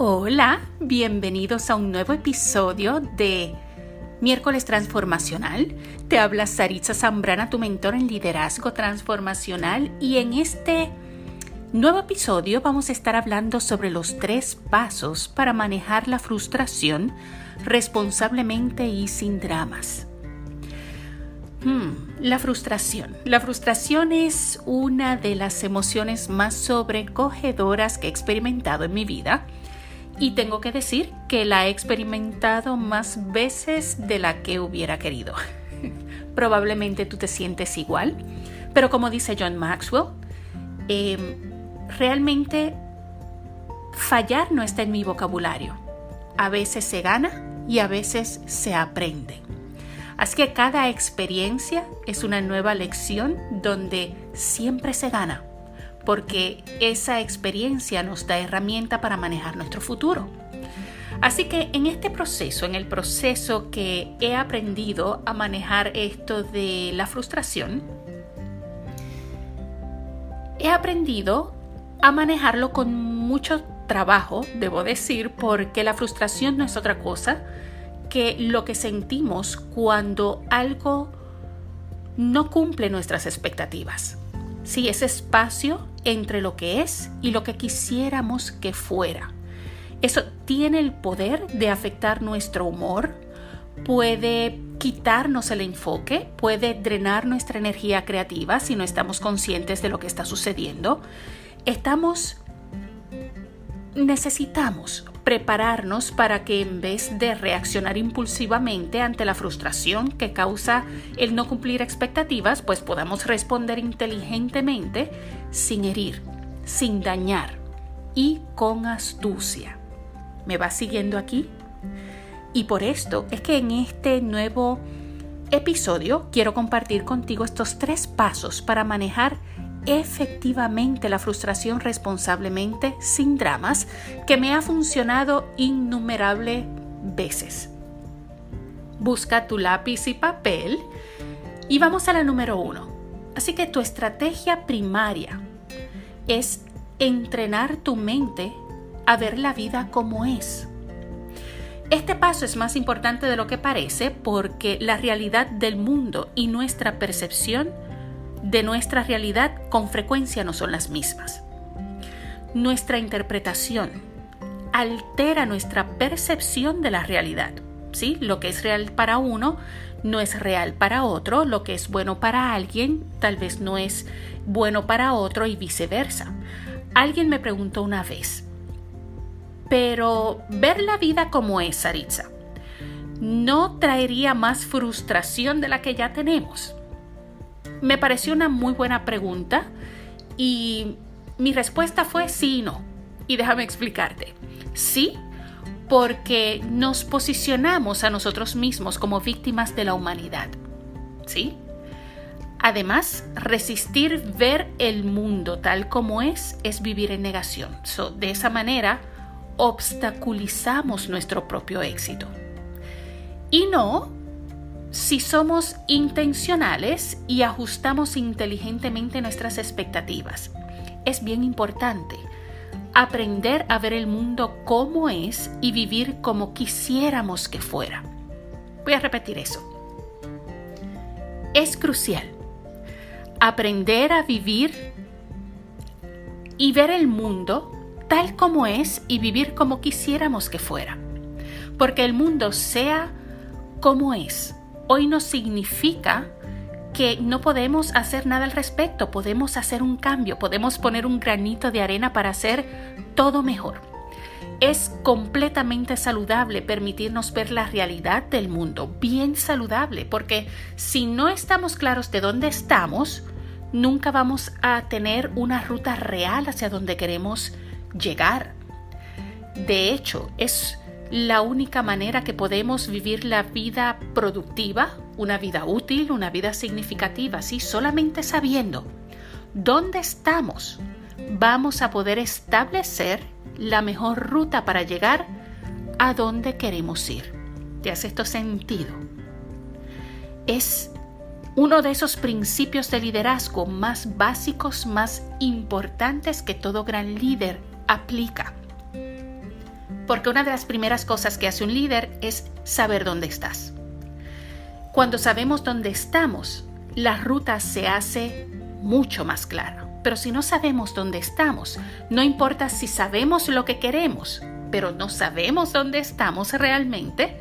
Hola, bienvenidos a un nuevo episodio de Miércoles Transformacional. Te habla Saritza Zambrana, tu mentor en liderazgo transformacional y en este nuevo episodio vamos a estar hablando sobre los tres pasos para manejar la frustración responsablemente y sin dramas. Hmm, la frustración. La frustración es una de las emociones más sobrecogedoras que he experimentado en mi vida y tengo que decir que la he experimentado más veces de la que hubiera querido. Probablemente tú te sientes igual, pero como dice John Maxwell, em, realmente fallar no está en mi vocabulario. A veces se gana y a veces se aprende. Así que cada experiencia es una nueva lección donde siempre se gana porque esa experiencia nos da herramienta para manejar nuestro futuro. Así que en este proceso, en el proceso que he aprendido a manejar esto de la frustración, he aprendido a manejarlo con mucho trabajo, debo decir, porque la frustración no es otra cosa que lo que sentimos cuando algo no cumple nuestras expectativas. Sí, ese espacio entre lo que es y lo que quisiéramos que fuera. Eso tiene el poder de afectar nuestro humor, puede quitarnos el enfoque, puede drenar nuestra energía creativa si no estamos conscientes de lo que está sucediendo. Estamos, necesitamos prepararnos para que en vez de reaccionar impulsivamente ante la frustración que causa el no cumplir expectativas, pues podamos responder inteligentemente sin herir, sin dañar y con astucia. ¿Me vas siguiendo aquí? Y por esto es que en este nuevo episodio quiero compartir contigo estos tres pasos para manejar efectivamente la frustración responsablemente, sin dramas, que me ha funcionado innumerables veces. Busca tu lápiz y papel y vamos a la número uno. Así que tu estrategia primaria es entrenar tu mente a ver la vida como es. Este paso es más importante de lo que parece porque la realidad del mundo y nuestra percepción de nuestra realidad con frecuencia no son las mismas. Nuestra interpretación altera nuestra percepción de la realidad. ¿sí? Lo que es real para uno no es real para otro, lo que es bueno para alguien tal vez no es bueno para otro y viceversa. Alguien me preguntó una vez, pero ver la vida como es, Saritza, ¿no traería más frustración de la que ya tenemos? Me pareció una muy buena pregunta y mi respuesta fue sí y no. Y déjame explicarte. Sí, porque nos posicionamos a nosotros mismos como víctimas de la humanidad. ¿Sí? Además, resistir ver el mundo tal como es es vivir en negación. de esa manera, obstaculizamos nuestro propio éxito. Y no, si somos intencionales y ajustamos inteligentemente nuestras expectativas. Es bien importante aprender a ver el mundo como es y vivir como quisiéramos que fuera. Voy a repetir eso. Es crucial aprender a vivir y ver el mundo tal como es y vivir como quisiéramos que fuera. Porque el mundo sea como es hoy no significa que no podemos hacer nada al respecto, podemos hacer un cambio, podemos poner un granito de arena para hacer todo mejor. Es completamente saludable permitirnos ver la realidad del mundo, bien saludable, porque si no estamos claros de dónde estamos, nunca vamos a tener una ruta real hacia donde queremos llegar. De hecho, es la única manera que podemos vivir la vida productiva, una vida útil, una vida significativa, ¿sí? solamente sabiendo dónde estamos, vamos a poder establecer la mejor ruta para llegar a donde queremos ir. ¿Te hace esto sentido? Es uno de esos principios de liderazgo más básicos, más importantes que todo gran líder aplica Porque una de las primeras cosas que hace un líder es saber dónde estás. Cuando sabemos dónde estamos, la ruta se hace mucho más clara. Pero si no sabemos dónde estamos, no importa si sabemos lo que queremos, pero no sabemos dónde estamos realmente,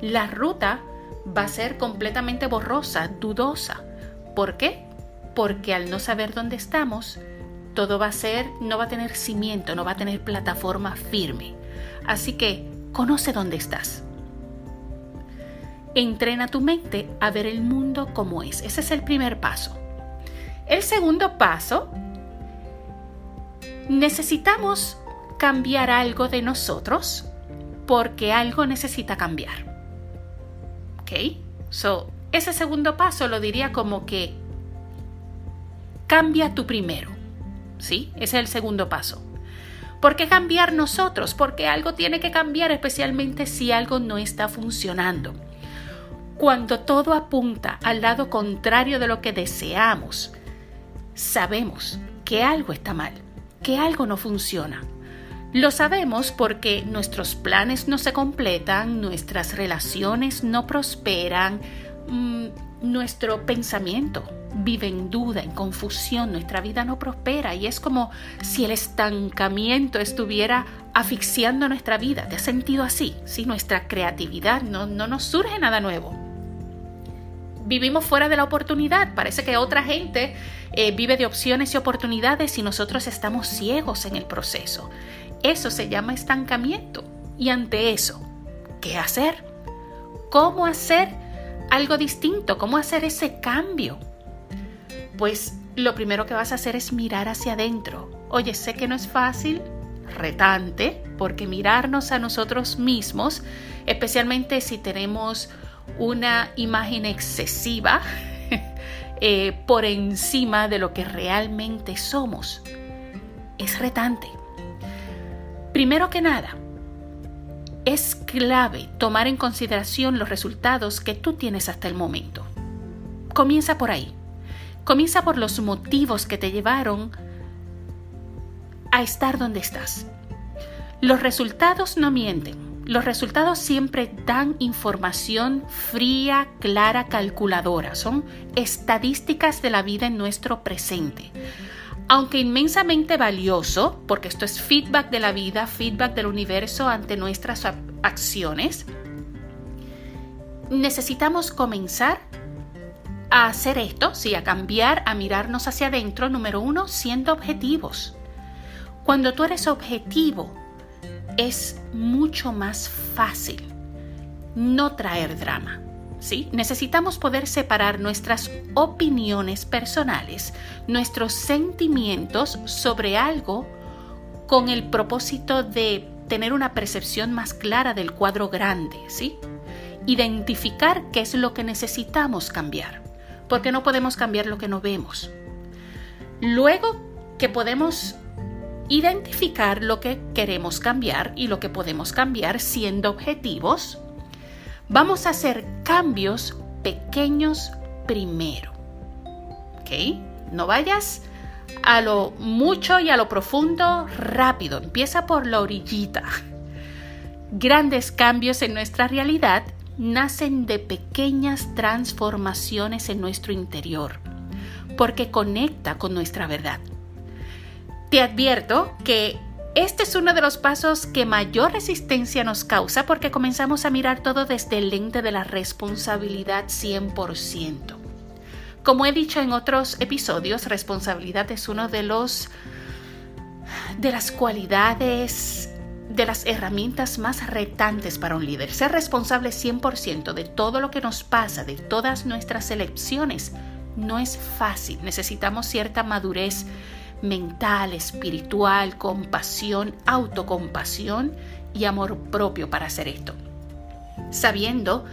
la ruta va a ser completamente borrosa, dudosa. ¿Por qué? Porque al no saber dónde estamos, todo va a ser, no va a tener cimiento, no va a tener plataforma firme. Así que conoce dónde estás. Entrena tu mente a ver el mundo como es. Ese es el primer paso. El segundo paso, necesitamos cambiar algo de nosotros porque algo necesita cambiar. ¿Ok? So, ese segundo paso lo diría como que cambia tú primero. ¿Sí? Ese es el segundo paso. ¿Por qué cambiar nosotros? Porque algo tiene que cambiar, especialmente si algo no está funcionando. Cuando todo apunta al lado contrario de lo que deseamos, sabemos que algo está mal, que algo no funciona. Lo sabemos porque nuestros planes no se completan, nuestras relaciones no prosperan, mm, nuestro pensamiento vive en duda, en confusión, nuestra vida no prospera y es como si el estancamiento estuviera asfixiando nuestra vida. ¿Te has sentido así? Si nuestra creatividad no, no nos surge nada nuevo vivimos fuera de la oportunidad. Parece que otra gente eh, vive de opciones y oportunidades y nosotros estamos ciegos en el proceso. Eso se llama estancamiento. Y ante eso, ¿qué hacer? ¿Cómo hacer algo distinto? ¿Cómo hacer ese cambio? Pues lo primero que vas a hacer es mirar hacia adentro. Oye, sé que no es fácil, retante, porque mirarnos a nosotros mismos, especialmente si tenemos una imagen excesiva eh, por encima de lo que realmente somos. Es retante. Primero que nada, es clave tomar en consideración los resultados que tú tienes hasta el momento. Comienza por ahí. Comienza por los motivos que te llevaron a estar donde estás. Los resultados no mienten. Los resultados siempre dan información fría, clara, calculadora. Son estadísticas de la vida en nuestro presente. Aunque inmensamente valioso, porque esto es feedback de la vida, feedback del universo ante nuestras acciones, necesitamos comenzar a hacer esto, sí, a cambiar, a mirarnos hacia adentro, número uno, siendo objetivos. Cuando tú eres objetivo, es mucho más fácil no traer drama. Necesitamos poder separar nuestras opiniones personales, nuestros sentimientos sobre algo con el propósito de tener una percepción más clara del cuadro grande. Identificar qué es lo que necesitamos cambiar, porque no podemos cambiar lo que no vemos. Luego que podemos identificar lo que queremos cambiar y lo que podemos cambiar siendo objetivos, vamos a hacer cambios pequeños primero. ¿Ok? No vayas a lo mucho y a lo profundo rápido. Empieza por la orillita. Grandes cambios en nuestra realidad nacen de pequeñas transformaciones en nuestro interior, porque conecta con nuestra verdad. Te advierto que este es uno de los pasos que mayor resistencia nos causa porque comenzamos a mirar todo desde el lente de la responsabilidad 100%. Como he dicho en otros episodios, responsabilidad es uno de los de las cualidades de las herramientas más retantes para un líder. Ser responsable 100% de todo lo que nos pasa, de todas nuestras elecciones, no es fácil. Necesitamos cierta madurez mental, espiritual, compasión, autocompasión y amor propio para hacer esto. Sabiendo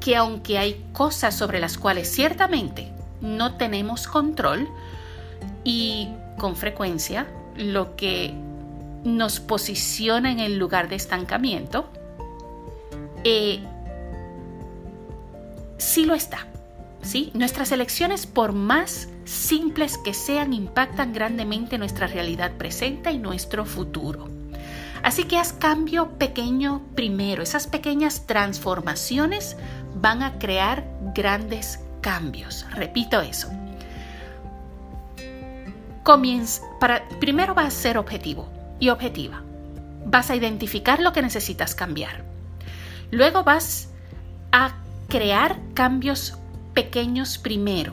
que aunque hay cosas sobre las cuales ciertamente no tenemos control y con frecuencia lo que nos posiciona en el lugar de estancamiento, eh, sí lo está. ¿sí? Nuestras elecciones, por más simples que sean, impactan grandemente nuestra realidad presente y nuestro futuro. Así que haz cambio pequeño primero. Esas pequeñas transformaciones van a crear grandes cambios. Repito eso. Comienza, para, primero vas a ser objetivo y objetiva. Vas a identificar lo que necesitas cambiar. Luego vas a crear cambios pequeños primero.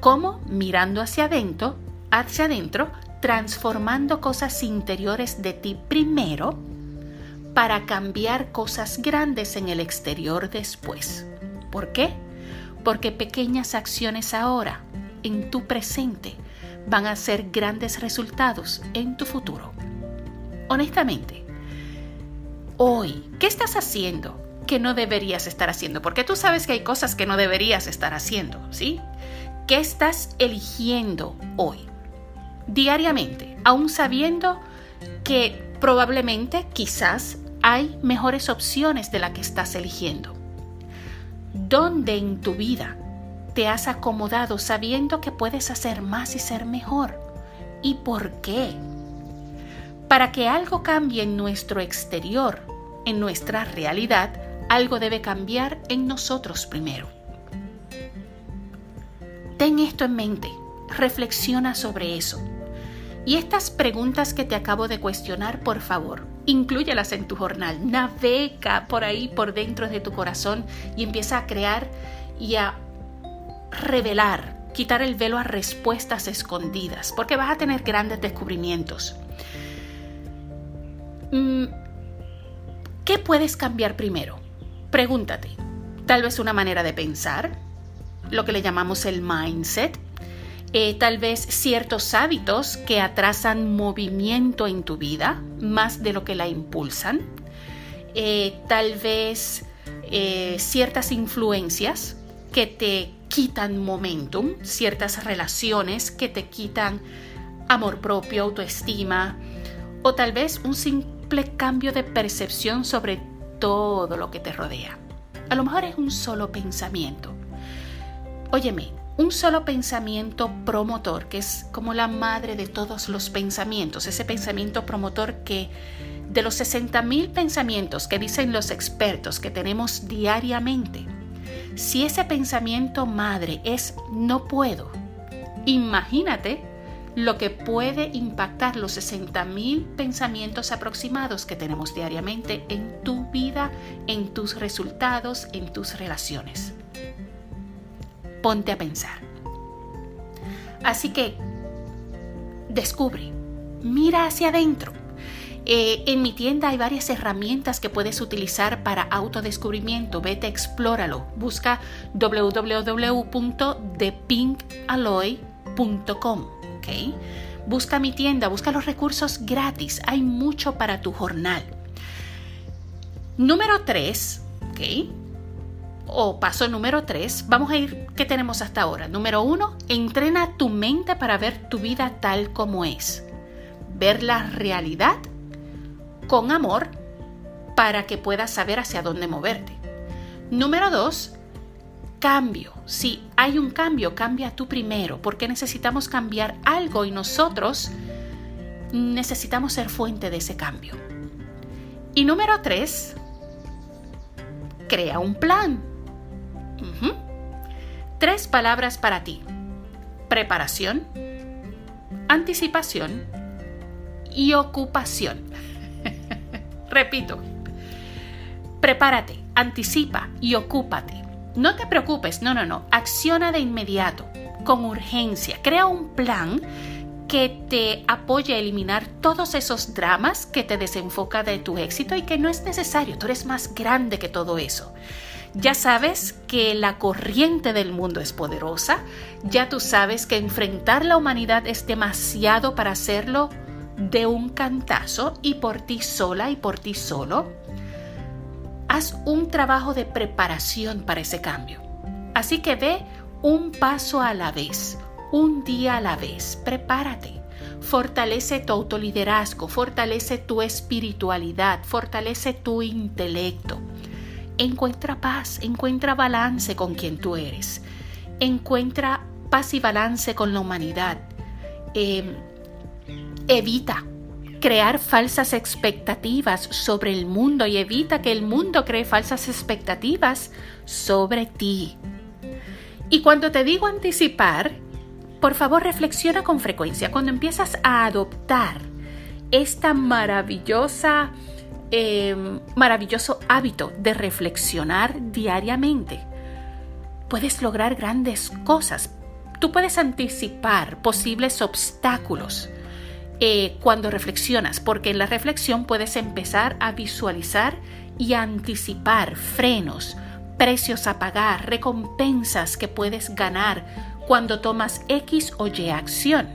Como Mirando hacia adentro, hacia adentro, transformando cosas interiores de ti primero para cambiar cosas grandes en el exterior después. ¿Por qué? Porque pequeñas acciones ahora, en tu presente, van a ser grandes resultados en tu futuro. Honestamente, hoy, ¿qué estás haciendo que no deberías estar haciendo? Porque tú sabes que hay cosas que no deberías estar haciendo, ¿sí? ¿Qué estás eligiendo hoy? Diariamente, aún sabiendo que probablemente, quizás, hay mejores opciones de la que estás eligiendo. ¿Dónde en tu vida te has acomodado sabiendo que puedes hacer más y ser mejor? ¿Y por qué? Para que algo cambie en nuestro exterior, en nuestra realidad, algo debe cambiar en nosotros primero. Ten esto en mente, reflexiona sobre eso. Y estas preguntas que te acabo de cuestionar, por favor, incluyelas en tu jornal. Navega por ahí, por dentro de tu corazón y empieza a crear y a revelar, quitar el velo a respuestas escondidas, porque vas a tener grandes descubrimientos. Mm, ¿Qué puedes cambiar primero? Pregúntate. Tal vez una manera de pensar, lo que le llamamos el mindset, eh, tal vez ciertos hábitos que atrasan movimiento en tu vida más de lo que la impulsan, eh, tal vez eh, ciertas influencias que te quitan momentum, ciertas relaciones que te quitan amor propio, autoestima, o tal vez un simple cambio de percepción sobre todo lo que te rodea. A lo mejor es un solo pensamiento. Óyeme, un solo pensamiento promotor, que es como la madre de todos los pensamientos, ese pensamiento promotor que de los 60.000 pensamientos que dicen los expertos que tenemos diariamente, si ese pensamiento madre es no puedo, imagínate lo que puede impactar los 60.000 pensamientos aproximados que tenemos diariamente en tu vida, en tus resultados, en tus relaciones ponte a pensar. Así que descubre, mira hacia adentro. Eh, en mi tienda hay varias herramientas que puedes utilizar para autodescubrimiento. Vete, explóralo. Busca www.thepinkaloy.com. ¿okay? Busca mi tienda, busca los recursos gratis. Hay mucho para tu jornal. Número 3, ¿okay? O paso número 3, vamos a ir, ¿qué tenemos hasta ahora? Número 1, entrena tu mente para ver tu vida tal como es. Ver la realidad con amor para que puedas saber hacia dónde moverte. Número 2, cambio. Si hay un cambio, cambia tú primero, porque necesitamos cambiar algo y nosotros necesitamos ser fuente de ese cambio. Y número 3, crea un plan Tres palabras para ti. Preparación, anticipación y ocupación. Repito. Prepárate, anticipa y ocúpate. No te preocupes, no, no, no. Acciona de inmediato, con urgencia. Crea un plan que te apoye a eliminar todos esos dramas que te desenfoca de tu éxito y que no es necesario. Tú eres más grande que todo eso. Ya sabes que la corriente del mundo es poderosa, ya tú sabes que enfrentar la humanidad es demasiado para hacerlo de un cantazo y por ti sola y por ti solo. Haz un trabajo de preparación para ese cambio. Así que ve un paso a la vez, un día a la vez. Prepárate. Fortalece tu autoliderazgo, fortalece tu espiritualidad, fortalece tu intelecto encuentra paz, encuentra balance con quien tú eres, encuentra paz y balance con la humanidad. Em, evita crear falsas expectativas sobre el mundo y evita que el mundo cree falsas expectativas sobre ti. Y cuando te digo anticipar, por favor reflexiona con frecuencia. Cuando empiezas a adoptar esta maravillosa, eh, maravilloso hábito de reflexionar diariamente, puedes lograr grandes cosas. Tú puedes anticipar posibles obstáculos eh, cuando reflexionas, porque en la reflexión puedes empezar a visualizar y anticipar frenos, precios a pagar, recompensas que puedes ganar cuando tomas X o Y acción.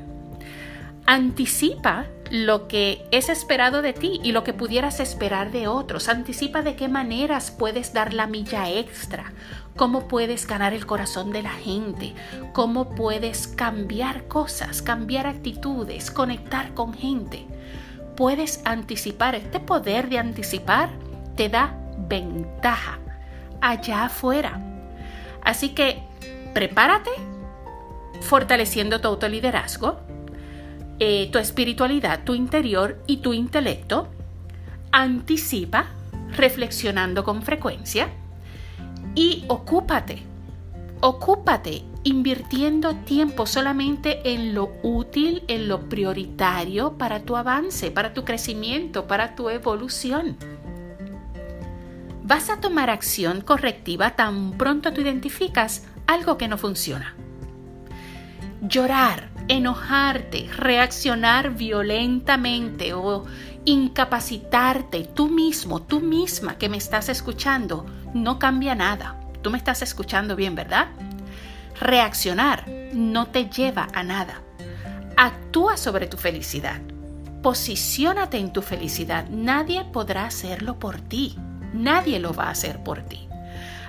Anticipa lo que es esperado de ti y lo que pudieras esperar de otros. Anticipa de qué maneras puedes dar la milla extra, cómo puedes ganar el corazón de la gente, cómo puedes cambiar cosas, cambiar actitudes, conectar con gente. Puedes anticipar, este poder de anticipar te da ventaja allá afuera. Así que prepárate fortaleciendo tu autoliderazgo, eh, tu espiritualidad, tu interior y tu intelecto. Anticipa reflexionando con frecuencia y ocúpate, ocúpate invirtiendo tiempo solamente en lo útil, en lo prioritario para tu avance, para tu crecimiento, para tu evolución. Vas a tomar acción correctiva tan pronto tú identificas algo que no funciona. Llorar, enojarte, reaccionar violentamente o incapacitarte tú mismo, tú misma que me estás escuchando, no cambia nada. Tú me estás escuchando bien, ¿verdad? Reaccionar no te lleva a nada. Actúa sobre tu felicidad. Posiciónate en tu felicidad. Nadie podrá hacerlo por ti. Nadie lo va a hacer por ti.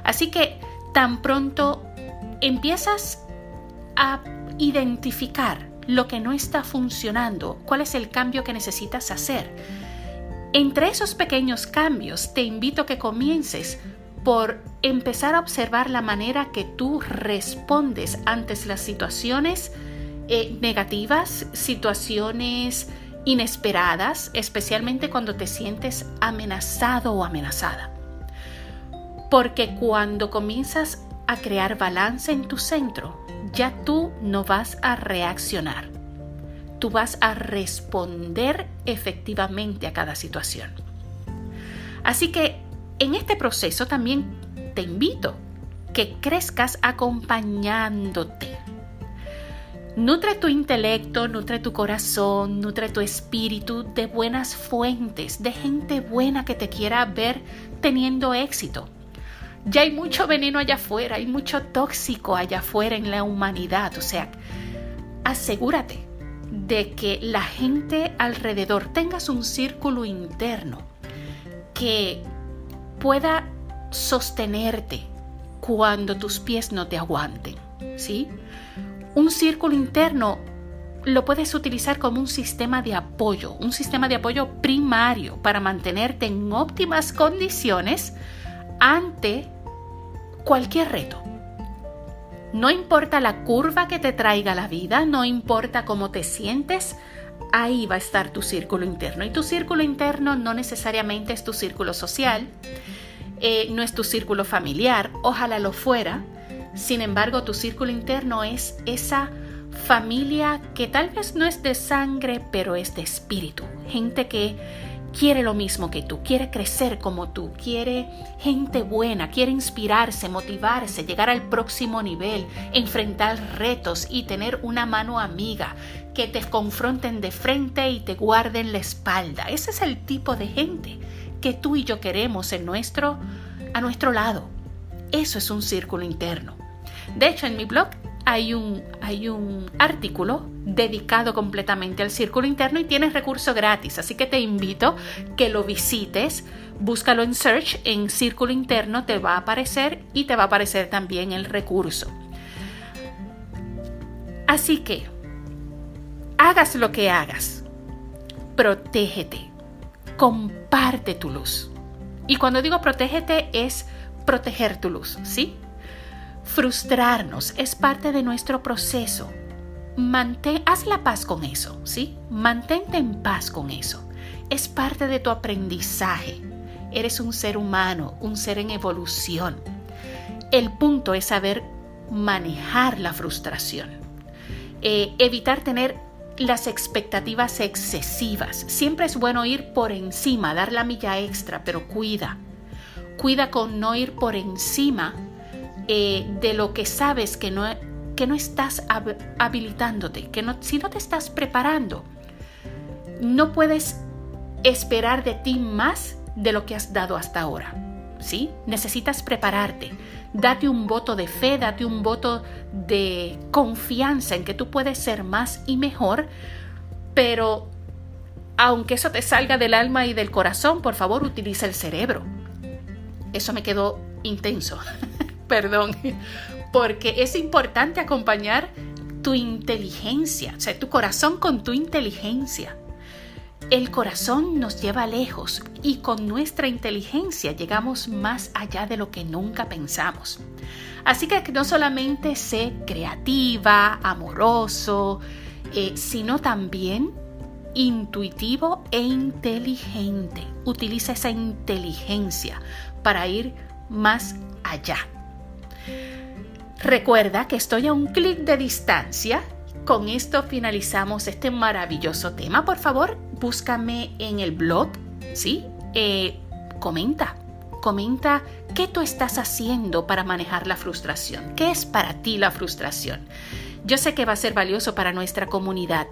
Así que tan pronto empiezas a identificar lo que no está funcionando, cuál es el cambio que necesitas hacer. Entre esos pequeños cambios te invito a que comiences por empezar a observar la manera que tú respondes ante las situaciones eh, negativas, situaciones inesperadas, especialmente cuando te sientes amenazado o amenazada. Porque cuando comienzas a crear balance en tu centro, ya tú no vas a reaccionar. Tú vas a responder efectivamente a cada situación. Así que en este proceso también te invito que crezcas acompañándote. Nutre tu intelecto, nutre tu corazón, nutre tu espíritu de buenas fuentes, de gente buena que te quiera ver teniendo éxito. Ya hay mucho veneno allá afuera, hay mucho tóxico allá afuera en la humanidad. O sea, asegúrate de que la gente alrededor tengas un círculo interno que pueda sostenerte cuando tus pies no te aguanten, ¿sí? Un círculo interno lo puedes utilizar como un sistema de apoyo, un sistema de apoyo primario para mantenerte en óptimas condiciones ante cualquier reto. No importa la curva que te traiga la vida, no importa cómo te sientes, ahí va a estar tu círculo interno. Y tu círculo interno no necesariamente es tu círculo social, eh, no es tu círculo familiar, ojalá lo fuera. Sin embargo, tu círculo interno es esa familia que tal vez no es de sangre, pero es de espíritu. Gente que quiere lo mismo que tú, quiere crecer como tú, quiere gente buena, quiere inspirarse, motivarse, llegar al próximo nivel, enfrentar retos y tener una mano amiga, que te confronten de frente y te guarden la espalda. Ese es el tipo de gente que tú y yo queremos en nuestro, a nuestro lado. Eso es un círculo interno. De hecho, en mi blog hay un, hay un artículo dedicado completamente al círculo interno y tienes recurso gratis, así que te invito que lo visites, búscalo en search, en círculo interno te va a aparecer y te va a aparecer también el recurso. Así que, hagas lo que hagas, protégete, comparte tu luz. Y cuando digo protégete es proteger tu luz, ¿sí? Frustrarnos es parte de nuestro proceso. Mantén, haz la paz con eso, ¿sí? Mantente en paz con eso. Es parte de tu aprendizaje. Eres un ser humano, un ser en evolución. El punto es saber manejar la frustración. Eh, evitar tener las expectativas excesivas. Siempre es bueno ir por encima, dar la milla extra, pero cuida. Cuida con no ir por encima eh, de lo que sabes que no, que no estás habilitándote, que no, si no te estás preparando. No puedes esperar de ti más de lo que has dado hasta ahora. ¿Sí? Necesitas prepararte. Date un voto de fe, date un voto de confianza en que tú puedes ser más y mejor, pero aunque eso te salga del alma y del corazón, por favor utiliza el cerebro. Eso me quedó intenso, perdón, porque es importante acompañar tu inteligencia, o sea, tu corazón con tu inteligencia. El corazón nos lleva lejos y con nuestra inteligencia llegamos más allá de lo que nunca pensamos. Así que no solamente sé creativa, amoroso, eh, sino también intuitivo e inteligente. Utiliza esa inteligencia para ir más allá. Recuerda que estoy a un clic de distancia. Con esto finalizamos este maravilloso tema. Por favor, búscame en el blog, ¿sí? Eh, comenta, comenta qué tú estás haciendo para manejar la frustración. ¿Qué es para ti la frustración? Yo sé que va a ser valioso para nuestra comunidad.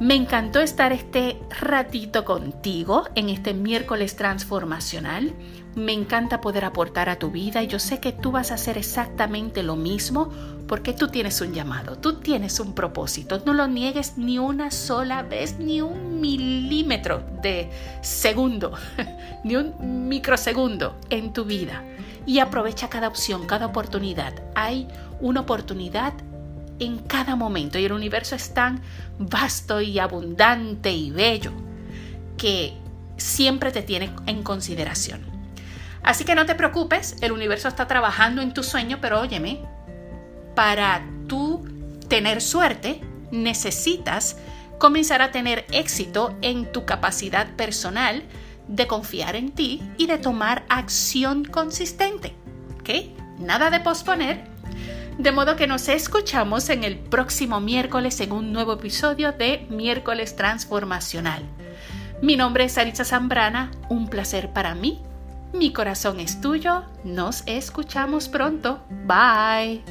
Me encantó estar este ratito contigo en este miércoles transformacional. Me encanta poder aportar a tu vida y yo sé que tú vas a hacer exactamente lo mismo porque tú tienes un llamado, tú tienes un propósito. No lo niegues ni una sola vez, ni un milímetro de segundo, ni un microsegundo en tu vida. Y aprovecha cada opción, cada oportunidad. Hay una oportunidad en cada momento y el universo es tan vasto y abundante y bello que siempre te tiene en consideración. Así que no te preocupes, el universo está trabajando en tu sueño, pero óyeme, para tú tener suerte necesitas comenzar a tener éxito en tu capacidad personal de confiar en ti y de tomar acción consistente. ¿Ok? Nada de posponer, de modo que nos escuchamos en el próximo miércoles en un nuevo episodio de Miércoles Transformacional. Mi nombre es Aritza Zambrana, un placer para mí. Mi corazón es tuyo. Nos escuchamos pronto. Bye.